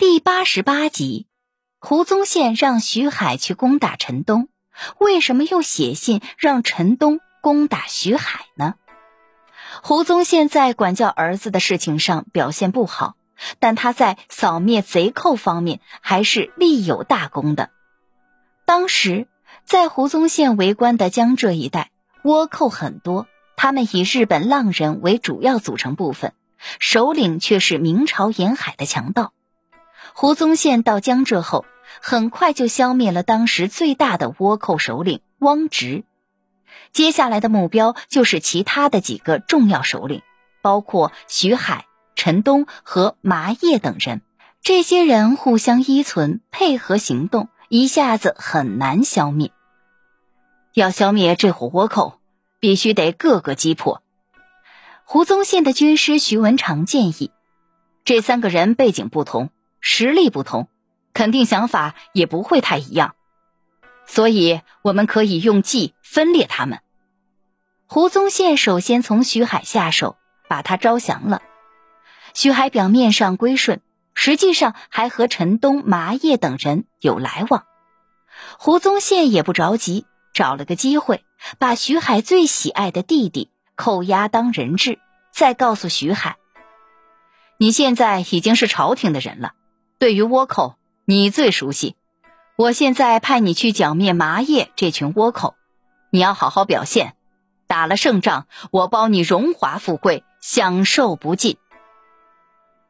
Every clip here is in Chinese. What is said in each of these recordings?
第八十八集，胡宗宪让徐海去攻打陈东，为什么又写信让陈东攻打徐海呢？胡宗宪在管教儿子的事情上表现不好，但他在扫灭贼寇方面还是立有大功的。当时在胡宗宪为官的江浙一带，倭寇很多，他们以日本浪人为主要组成部分，首领却是明朝沿海的强盗。胡宗宪到江浙后，很快就消灭了当时最大的倭寇首领汪直。接下来的目标就是其他的几个重要首领，包括徐海、陈东和麻叶等人。这些人互相依存，配合行动，一下子很难消灭。要消灭这伙倭寇，必须得个个击破。胡宗宪的军师徐文长建议，这三个人背景不同。实力不同，肯定想法也不会太一样，所以我们可以用计分裂他们。胡宗宪首先从徐海下手，把他招降了。徐海表面上归顺，实际上还和陈东、麻叶等人有来往。胡宗宪也不着急，找了个机会，把徐海最喜爱的弟弟扣押当人质，再告诉徐海：“你现在已经是朝廷的人了。”对于倭寇，你最熟悉。我现在派你去剿灭麻叶这群倭寇，你要好好表现。打了胜仗，我包你荣华富贵，享受不尽。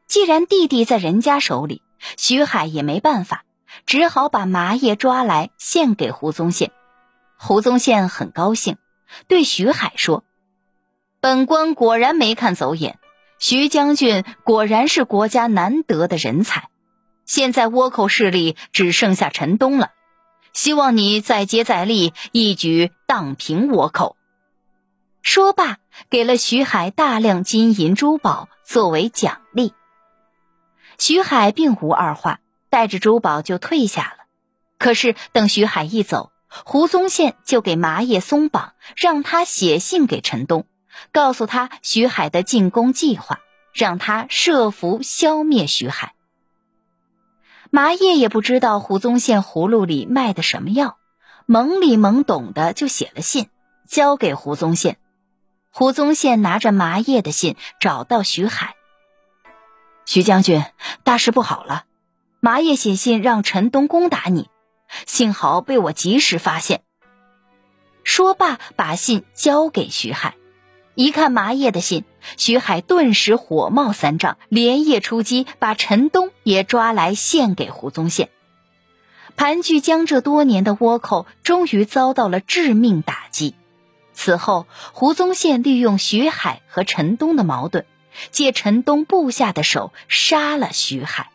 既然弟弟在人家手里，徐海也没办法，只好把麻叶抓来献给胡宗宪。胡宗宪很高兴，对徐海说：“本官果然没看走眼，徐将军果然是国家难得的人才。”现在倭寇势力只剩下陈东了，希望你再接再厉，一举荡平倭寇。说罢，给了徐海大量金银珠宝作为奖励。徐海并无二话，带着珠宝就退下了。可是等徐海一走，胡宗宪就给麻叶松绑，让他写信给陈东，告诉他徐海的进攻计划，让他设伏消灭徐海。麻叶也不知道胡宗宪葫芦里卖的什么药，懵里懵懂的就写了信，交给胡宗宪。胡宗宪拿着麻叶的信找到徐海，徐将军，大事不好了！麻叶写信让陈东攻打你，幸好被我及时发现。说罢，把信交给徐海。一看麻叶的信，徐海顿时火冒三丈，连夜出击，把陈东也抓来献给胡宗宪。盘踞江浙多年的倭寇终于遭到了致命打击。此后，胡宗宪利用徐海和陈东的矛盾，借陈东部下的手杀了徐海，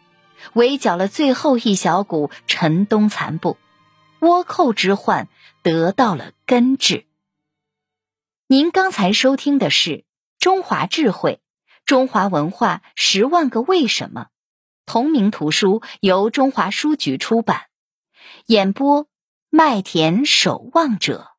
围剿了最后一小股陈东残部，倭寇之患得到了根治。您刚才收听的是《中华智慧》《中华文化十万个为什么》同名图书，由中华书局出版，演播麦田守望者。